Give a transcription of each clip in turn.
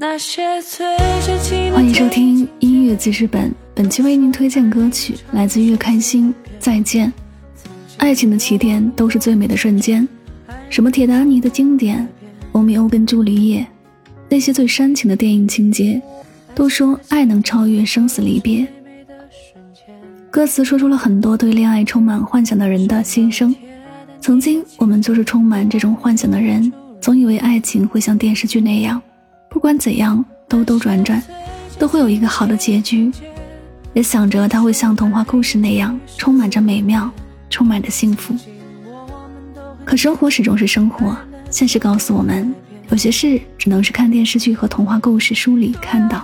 欢迎收听音乐记事本，本期为您推荐歌曲来自岳开心，《再见》。爱情的起点都是最美的瞬间，什么铁达尼的经典，欧米欧跟朱丽叶，那些最煽情的电影情节，都说爱能超越生死离别。歌词说出了很多对恋爱充满幻想的人的心声。曾经我们就是充满这种幻想的人，总以为爱情会像电视剧那样。不管怎样，兜兜转转，都会有一个好的结局，也想着它会像童话故事那样，充满着美妙，充满着幸福。可生活始终是生活，现实告诉我们，有些事只能是看电视剧和童话故事书里看到。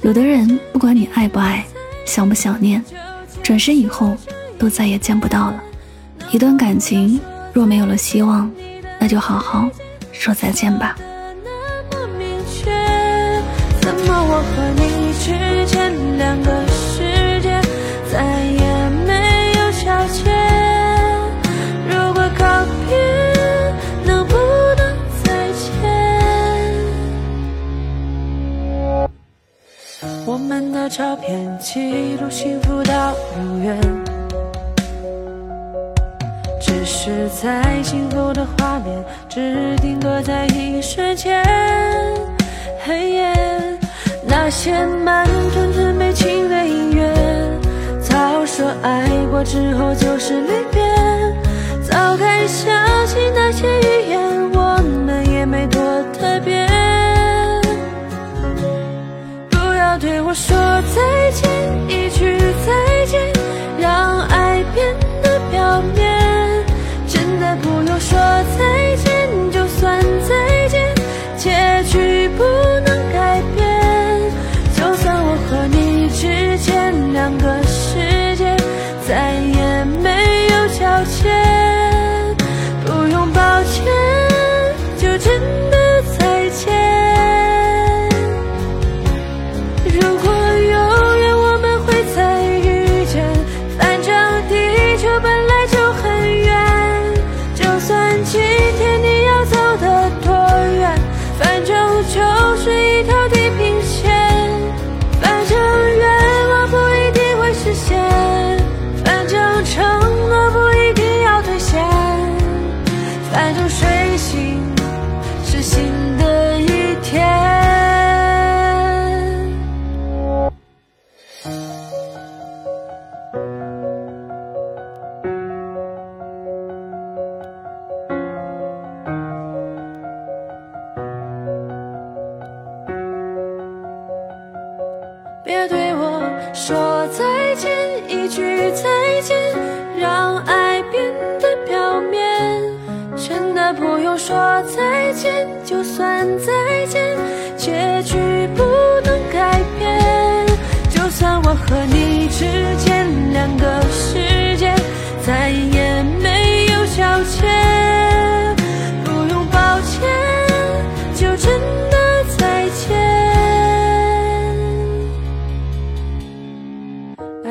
有的人，不管你爱不爱，想不想念，转身以后都再也见不到了。一段感情若没有了希望，那就好好说再见吧。怎么我和你之间两个世界再也没有交接。如果告别，能不能再见？我们的照片记录幸福到永远，只是再幸福的画面，只定格在一瞬间。黑夜。那些慢吞吞悲情的音乐，早说爱过之后就是离别，早该相信那些预言，我就很别对我说再见，一句再见，让爱变得表面。真的不用说再见，就算再见，结局不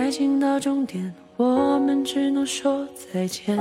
爱情到终点，我们只能说再见。